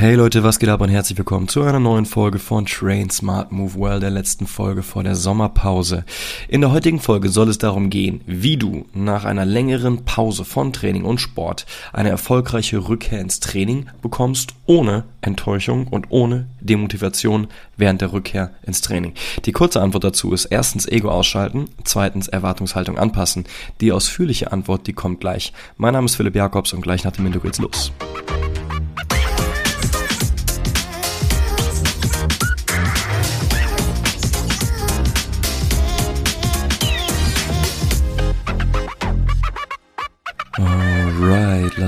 Hey Leute, was geht ab und herzlich willkommen zu einer neuen Folge von Train Smart Move Well, der letzten Folge vor der Sommerpause. In der heutigen Folge soll es darum gehen, wie du nach einer längeren Pause von Training und Sport eine erfolgreiche Rückkehr ins Training bekommst, ohne Enttäuschung und ohne Demotivation während der Rückkehr ins Training. Die kurze Antwort dazu ist erstens Ego ausschalten, zweitens Erwartungshaltung anpassen. Die ausführliche Antwort, die kommt gleich. Mein Name ist Philipp Jakobs und gleich nach dem Intro geht's los.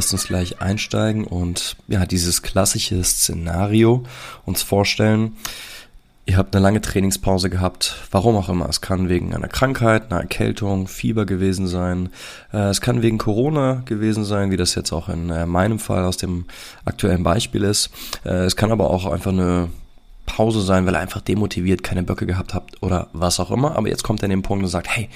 Lasst uns gleich einsteigen und ja, dieses klassische Szenario uns vorstellen. Ihr habt eine lange Trainingspause gehabt, warum auch immer. Es kann wegen einer Krankheit, einer Erkältung, Fieber gewesen sein. Äh, es kann wegen Corona gewesen sein, wie das jetzt auch in äh, meinem Fall aus dem aktuellen Beispiel ist. Äh, es kann aber auch einfach eine Pause sein, weil ihr einfach demotiviert, keine Böcke gehabt habt oder was auch immer. Aber jetzt kommt er an den Punkt und sagt, hey,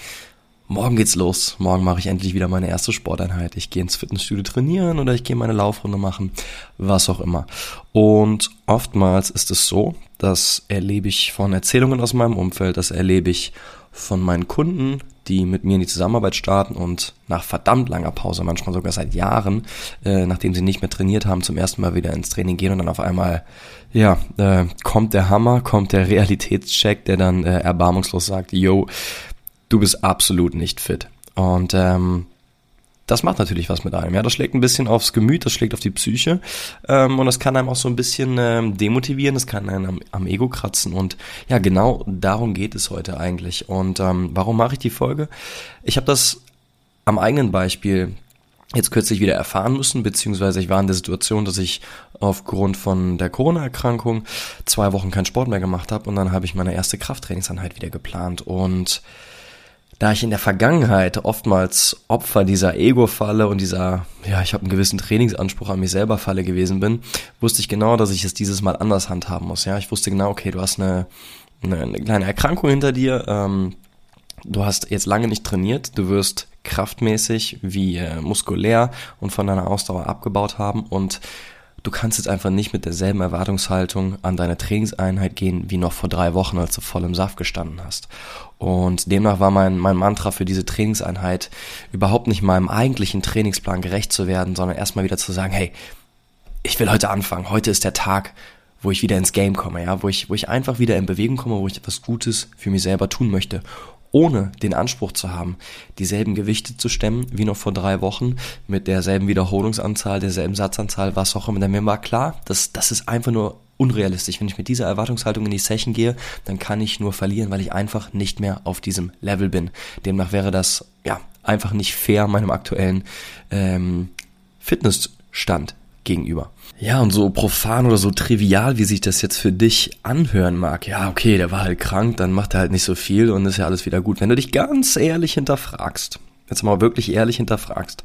morgen geht's los. Morgen mache ich endlich wieder meine erste Sporteinheit. Ich gehe ins Fitnessstudio trainieren oder ich gehe meine Laufrunde machen, was auch immer. Und oftmals ist es so, das erlebe ich von Erzählungen aus meinem Umfeld, das erlebe ich von meinen Kunden, die mit mir in die Zusammenarbeit starten und nach verdammt langer Pause, manchmal sogar seit Jahren, äh, nachdem sie nicht mehr trainiert haben, zum ersten Mal wieder ins Training gehen und dann auf einmal, ja, äh, kommt der Hammer, kommt der Realitätscheck, der dann äh, erbarmungslos sagt, yo, du bist absolut nicht fit. Und ähm, das macht natürlich was mit einem. Ja, das schlägt ein bisschen aufs Gemüt, das schlägt auf die Psyche ähm, und das kann einem auch so ein bisschen ähm, demotivieren, das kann einem am, am, Ego kratzen und ja, genau darum geht es heute eigentlich. Und ähm, warum mache ich die Folge? Ich habe das am eigenen Beispiel jetzt kürzlich wieder erfahren müssen, beziehungsweise ich war in der Situation, dass ich aufgrund von der Corona-Erkrankung zwei Wochen keinen Sport mehr gemacht habe und dann habe ich meine erste Krafttrainingseinheit wieder geplant und da ich in der Vergangenheit oftmals Opfer dieser Ego-Falle und dieser, ja, ich habe einen gewissen Trainingsanspruch an mich selber Falle gewesen bin, wusste ich genau, dass ich es dieses Mal anders handhaben muss. Ja, ich wusste genau, okay, du hast eine, eine, eine kleine Erkrankung hinter dir, ähm, du hast jetzt lange nicht trainiert, du wirst kraftmäßig wie äh, muskulär und von deiner Ausdauer abgebaut haben und du kannst jetzt einfach nicht mit derselben Erwartungshaltung an deine Trainingseinheit gehen wie noch vor drei Wochen, als du voll im Saft gestanden hast. Und demnach war mein, mein Mantra für diese Trainingseinheit überhaupt nicht meinem eigentlichen Trainingsplan gerecht zu werden, sondern erstmal wieder zu sagen, hey, ich will heute anfangen. Heute ist der Tag, wo ich wieder ins Game komme, ja, wo ich, wo ich einfach wieder in Bewegung komme, wo ich etwas Gutes für mich selber tun möchte ohne den Anspruch zu haben, dieselben Gewichte zu stemmen wie noch vor drei Wochen, mit derselben Wiederholungsanzahl, derselben Satzanzahl, was auch immer. Denn mir war klar, dass das ist einfach nur unrealistisch. Wenn ich mit dieser Erwartungshaltung in die Session gehe, dann kann ich nur verlieren, weil ich einfach nicht mehr auf diesem Level bin. Demnach wäre das ja einfach nicht fair meinem aktuellen ähm, Fitnessstand gegenüber. Ja, und so profan oder so trivial, wie sich das jetzt für dich anhören mag. Ja, okay, der war halt krank, dann macht er halt nicht so viel und ist ja alles wieder gut. Wenn du dich ganz ehrlich hinterfragst, jetzt mal wirklich ehrlich hinterfragst,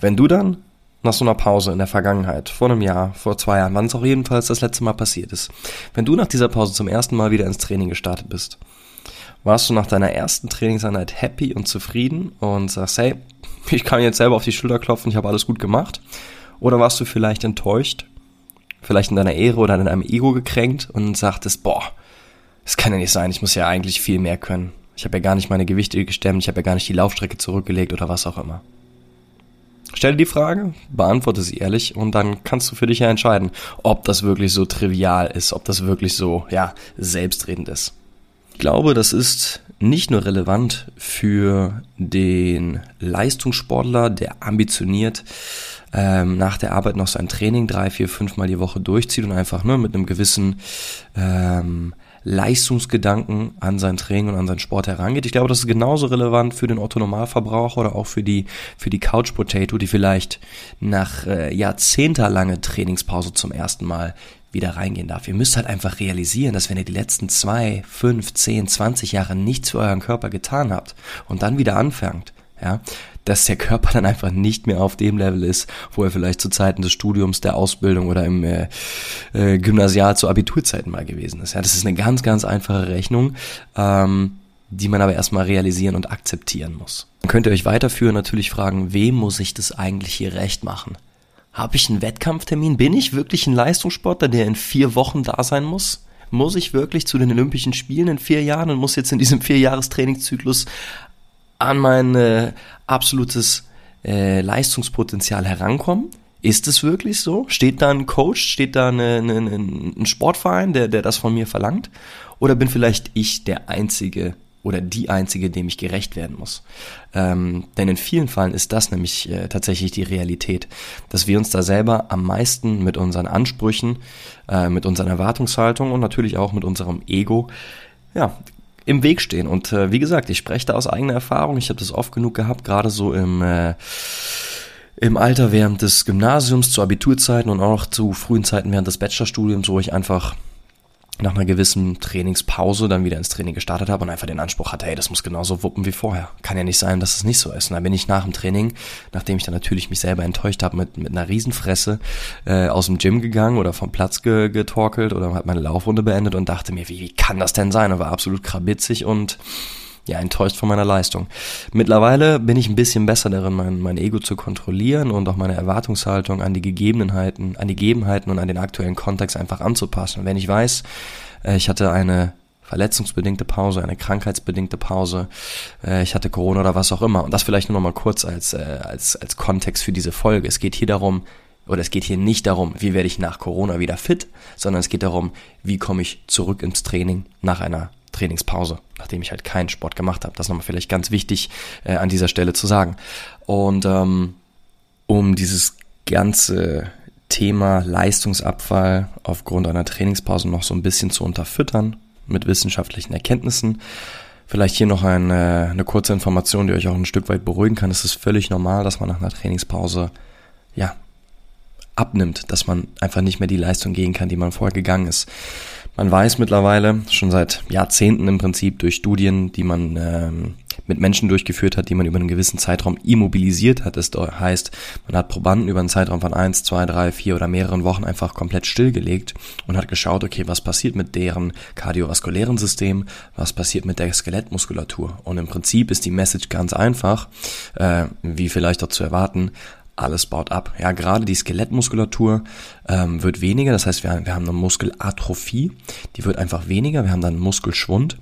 wenn du dann nach so einer Pause in der Vergangenheit, vor einem Jahr, vor zwei Jahren, wann es auch jedenfalls das letzte Mal passiert ist, wenn du nach dieser Pause zum ersten Mal wieder ins Training gestartet bist, warst du nach deiner ersten Trainingseinheit happy und zufrieden und sagst, hey, ich kann jetzt selber auf die Schulter klopfen, ich habe alles gut gemacht? Oder warst du vielleicht enttäuscht, vielleicht in deiner Ehre oder in deinem Ego gekränkt und sagtest, boah, das kann ja nicht sein, ich muss ja eigentlich viel mehr können. Ich habe ja gar nicht meine Gewichte gestemmt, ich habe ja gar nicht die Laufstrecke zurückgelegt oder was auch immer. Stell dir die Frage, beantworte sie ehrlich und dann kannst du für dich ja entscheiden, ob das wirklich so trivial ist, ob das wirklich so, ja, selbstredend ist. Ich glaube, das ist nicht nur relevant für den Leistungssportler, der ambitioniert ähm, nach der Arbeit noch sein Training drei, vier, fünf Mal die Woche durchzieht und einfach ne, mit einem gewissen ähm, Leistungsgedanken an sein Training und an seinen Sport herangeht. Ich glaube, das ist genauso relevant für den Otto-Normalverbraucher oder auch für die, für die Couch Potato, die vielleicht nach äh, jahrzehntelange Trainingspause zum ersten Mal wieder reingehen darf. Ihr müsst halt einfach realisieren, dass wenn ihr die letzten zwei, fünf, zehn, zwanzig Jahre nichts für euren Körper getan habt und dann wieder anfangt, ja, dass der Körper dann einfach nicht mehr auf dem Level ist, wo er vielleicht zu Zeiten des Studiums, der Ausbildung oder im äh, äh, Gymnasial zu Abiturzeiten mal gewesen ist. Ja, das ist eine ganz, ganz einfache Rechnung, ähm, die man aber erstmal realisieren und akzeptieren muss. Dann könnt ihr euch weiterführen natürlich fragen, wem muss ich das eigentlich hier recht machen? Habe ich einen Wettkampftermin? Bin ich wirklich ein Leistungssportler, der in vier Wochen da sein muss? Muss ich wirklich zu den Olympischen Spielen in vier Jahren und muss jetzt in diesem Vierjahrestrainingszyklus an mein äh, absolutes äh, Leistungspotenzial herankommen? Ist es wirklich so? Steht da ein Coach, steht da eine, eine, ein Sportverein, der, der das von mir verlangt? Oder bin vielleicht ich der Einzige oder die Einzige, dem ich gerecht werden muss? Ähm, denn in vielen Fällen ist das nämlich äh, tatsächlich die Realität, dass wir uns da selber am meisten mit unseren Ansprüchen, äh, mit unseren Erwartungshaltungen und natürlich auch mit unserem Ego, ja, im Weg stehen. Und äh, wie gesagt, ich spreche da aus eigener Erfahrung. Ich habe das oft genug gehabt, gerade so im äh, im Alter während des Gymnasiums, zu Abiturzeiten und auch zu frühen Zeiten während des Bachelorstudiums, wo ich einfach nach einer gewissen Trainingspause dann wieder ins Training gestartet habe und einfach den Anspruch hatte, hey, das muss genauso wuppen wie vorher. Kann ja nicht sein, dass es nicht so ist. Und dann bin ich nach dem Training, nachdem ich dann natürlich mich selber enttäuscht habe, mit, mit einer Riesenfresse äh, aus dem Gym gegangen oder vom Platz ge getorkelt oder hat meine Laufrunde beendet und dachte mir, wie, wie kann das denn sein? Und war absolut krabitzig und ja, enttäuscht von meiner Leistung. Mittlerweile bin ich ein bisschen besser darin, mein, mein Ego zu kontrollieren und auch meine Erwartungshaltung an die Gegebenheiten, an die Gegebenheiten und an den aktuellen Kontext einfach anzupassen. Wenn ich weiß, äh, ich hatte eine verletzungsbedingte Pause, eine krankheitsbedingte Pause, äh, ich hatte Corona oder was auch immer. Und das vielleicht nur noch mal kurz als, äh, als, als Kontext für diese Folge. Es geht hier darum, oder es geht hier nicht darum, wie werde ich nach Corona wieder fit, sondern es geht darum, wie komme ich zurück ins Training nach einer Trainingspause, nachdem ich halt keinen Sport gemacht habe. Das ist nochmal vielleicht ganz wichtig äh, an dieser Stelle zu sagen. Und ähm, um dieses ganze Thema Leistungsabfall aufgrund einer Trainingspause noch so ein bisschen zu unterfüttern mit wissenschaftlichen Erkenntnissen. Vielleicht hier noch eine, eine kurze Information, die euch auch ein Stück weit beruhigen kann. Es ist völlig normal, dass man nach einer Trainingspause ja abnimmt, dass man einfach nicht mehr die Leistung gehen kann, die man vorher gegangen ist. Man weiß mittlerweile schon seit Jahrzehnten im Prinzip durch Studien, die man ähm, mit Menschen durchgeführt hat, die man über einen gewissen Zeitraum immobilisiert hat. Das heißt, man hat Probanden über einen Zeitraum von eins, zwei, drei, vier oder mehreren Wochen einfach komplett stillgelegt und hat geschaut, okay, was passiert mit deren kardiovaskulären System, was passiert mit der Skelettmuskulatur. Und im Prinzip ist die Message ganz einfach, äh, wie vielleicht auch zu erwarten, alles baut ab. Ja, gerade die Skelettmuskulatur ähm, wird weniger, das heißt, wir, wir haben eine Muskelatrophie, die wird einfach weniger, wir haben dann Muskelschwund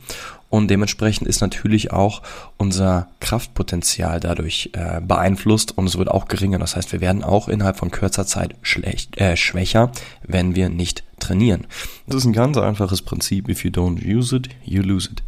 und dementsprechend ist natürlich auch unser Kraftpotenzial dadurch äh, beeinflusst und es wird auch geringer. Das heißt, wir werden auch innerhalb von kürzer Zeit schlecht, äh, schwächer, wenn wir nicht trainieren. Das ist ein ganz einfaches Prinzip. If you don't use it, you lose it.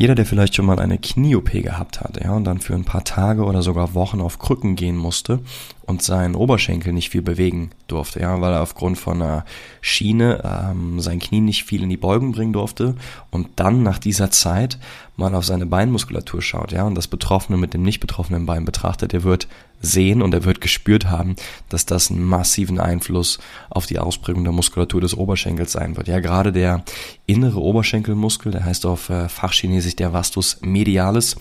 Jeder, der vielleicht schon mal eine Knie-OP gehabt hat, ja, und dann für ein paar Tage oder sogar Wochen auf Krücken gehen musste und seinen Oberschenkel nicht viel bewegen durfte, ja, weil er aufgrund von einer Schiene ähm, sein Knie nicht viel in die Beugung bringen durfte und dann nach dieser Zeit mal auf seine Beinmuskulatur schaut, ja, und das Betroffene mit dem nicht betroffenen Bein betrachtet, der wird sehen und er wird gespürt haben, dass das einen massiven Einfluss auf die Ausprägung der Muskulatur des Oberschenkels sein wird. Ja, gerade der innere Oberschenkelmuskel, der heißt auf äh, Fachchinesisch der Vastus medialis,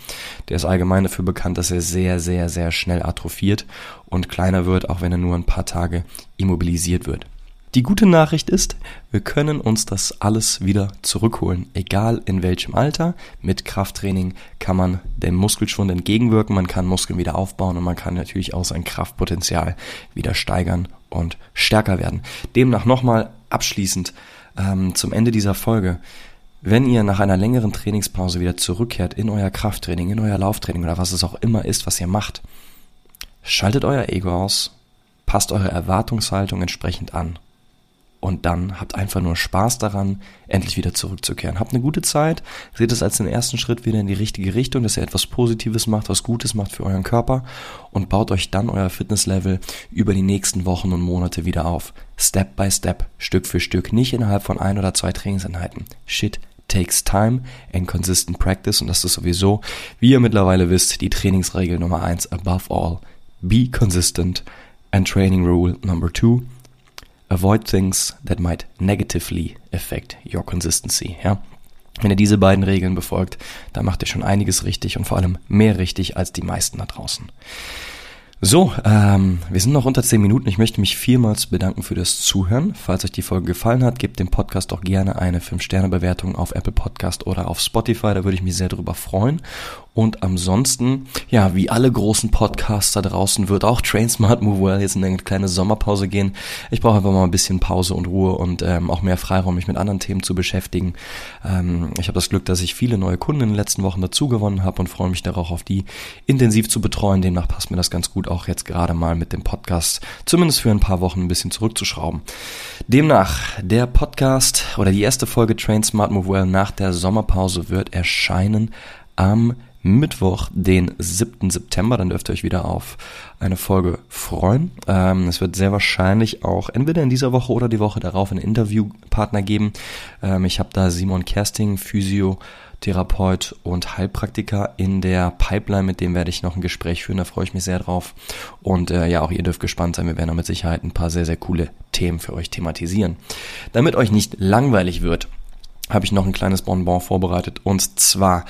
der ist allgemein dafür bekannt, dass er sehr, sehr, sehr schnell atrophiert und kleiner wird, auch wenn er nur ein paar Tage immobilisiert wird. Die gute Nachricht ist, wir können uns das alles wieder zurückholen, egal in welchem Alter. Mit Krafttraining kann man dem Muskelschwund entgegenwirken, man kann Muskeln wieder aufbauen und man kann natürlich auch sein Kraftpotenzial wieder steigern und stärker werden. Demnach nochmal abschließend ähm, zum Ende dieser Folge. Wenn ihr nach einer längeren Trainingspause wieder zurückkehrt in euer Krafttraining, in euer Lauftraining oder was es auch immer ist, was ihr macht, schaltet euer Ego aus, passt eure Erwartungshaltung entsprechend an und dann habt einfach nur Spaß daran, endlich wieder zurückzukehren. Habt eine gute Zeit, seht es als den ersten Schritt wieder in die richtige Richtung, dass ihr etwas Positives macht, was Gutes macht für euren Körper und baut euch dann euer Fitnesslevel über die nächsten Wochen und Monate wieder auf. Step by Step, Stück für Stück, nicht innerhalb von ein oder zwei Trainingseinheiten. Shit takes time and consistent practice und das ist sowieso, wie ihr mittlerweile wisst, die Trainingsregel Nummer eins above all. Be consistent and training rule number two avoid things that might negatively affect your consistency. Ja? Wenn ihr diese beiden Regeln befolgt, dann macht ihr schon einiges richtig und vor allem mehr richtig als die meisten da draußen. So, ähm, wir sind noch unter 10 Minuten. Ich möchte mich vielmals bedanken für das Zuhören. Falls euch die Folge gefallen hat, gebt dem Podcast doch gerne eine 5-Sterne-Bewertung auf Apple Podcast oder auf Spotify. Da würde ich mich sehr darüber freuen. Und ansonsten, ja, wie alle großen Podcasts da draußen, wird auch Train Smart Move Well jetzt in eine kleine Sommerpause gehen. Ich brauche einfach mal ein bisschen Pause und Ruhe und ähm, auch mehr Freiraum, mich mit anderen Themen zu beschäftigen. Ähm, ich habe das Glück, dass ich viele neue Kunden in den letzten Wochen dazu gewonnen habe und freue mich darauf, auf die intensiv zu betreuen. Demnach passt mir das ganz gut, auch jetzt gerade mal mit dem Podcast zumindest für ein paar Wochen ein bisschen zurückzuschrauben. Demnach, der Podcast oder die erste Folge Train Smart Move Well nach der Sommerpause wird erscheinen am Mittwoch, den 7. September. Dann dürft ihr euch wieder auf eine Folge freuen. Ähm, es wird sehr wahrscheinlich auch entweder in dieser Woche oder die Woche darauf einen Interviewpartner geben. Ähm, ich habe da Simon Kersting, Physio, Therapeut und Heilpraktiker in der Pipeline, mit dem werde ich noch ein Gespräch führen, da freue ich mich sehr drauf. Und äh, ja, auch ihr dürft gespannt sein, wir werden da mit Sicherheit ein paar sehr, sehr coole Themen für euch thematisieren. Damit euch nicht langweilig wird, habe ich noch ein kleines Bonbon vorbereitet. Und zwar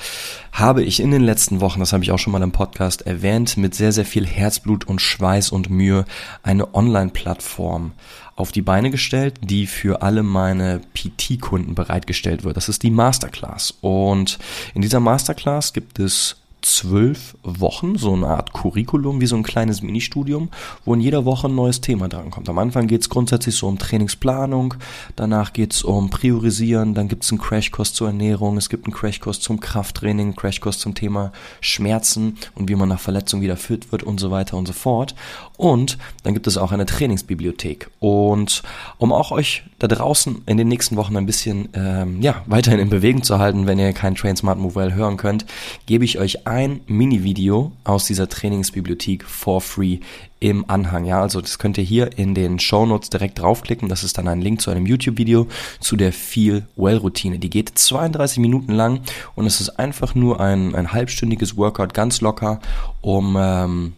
habe ich in den letzten Wochen, das habe ich auch schon mal im Podcast erwähnt, mit sehr, sehr viel Herzblut und Schweiß und Mühe eine Online-Plattform auf die Beine gestellt, die für alle meine PT-Kunden bereitgestellt wird. Das ist die Masterclass. Und in dieser Masterclass gibt es zwölf Wochen, so eine Art Curriculum, wie so ein kleines Ministudium, wo in jeder Woche ein neues Thema drankommt. Am Anfang geht es grundsätzlich so um Trainingsplanung, danach geht es um Priorisieren, dann gibt es einen Crashkurs zur Ernährung, es gibt einen Crashkurs zum Krafttraining, einen Crashkurs zum Thema Schmerzen und wie man nach Verletzung wieder fit wird und so weiter und so fort. Und dann gibt es auch eine Trainingsbibliothek. Und um auch euch da draußen in den nächsten Wochen ein bisschen ähm, ja, weiterhin in Bewegung zu halten, wenn ihr kein Train Smart Well hören könnt, gebe ich euch ein Mini-Video aus dieser Trainingsbibliothek for free im Anhang. Ja, also das könnt ihr hier in den Show Notes direkt draufklicken. Das ist dann ein Link zu einem YouTube-Video zu der Feel Well Routine. Die geht 32 Minuten lang und es ist einfach nur ein, ein halbstündiges Workout, ganz locker, um ähm,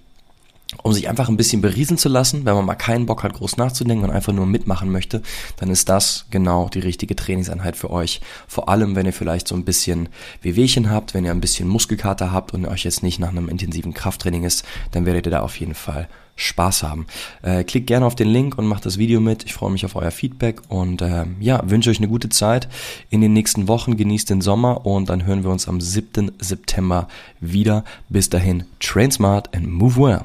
um sich einfach ein bisschen beriesen zu lassen, wenn man mal keinen Bock hat, groß nachzudenken und einfach nur mitmachen möchte, dann ist das genau die richtige Trainingseinheit für euch. Vor allem, wenn ihr vielleicht so ein bisschen Wehwehchen habt, wenn ihr ein bisschen Muskelkater habt und euch jetzt nicht nach einem intensiven Krafttraining ist, dann werdet ihr da auf jeden Fall Spaß haben. Äh, klickt gerne auf den Link und macht das Video mit. Ich freue mich auf euer Feedback und äh, ja, wünsche euch eine gute Zeit in den nächsten Wochen. Genießt den Sommer und dann hören wir uns am 7. September wieder. Bis dahin, train smart and move well.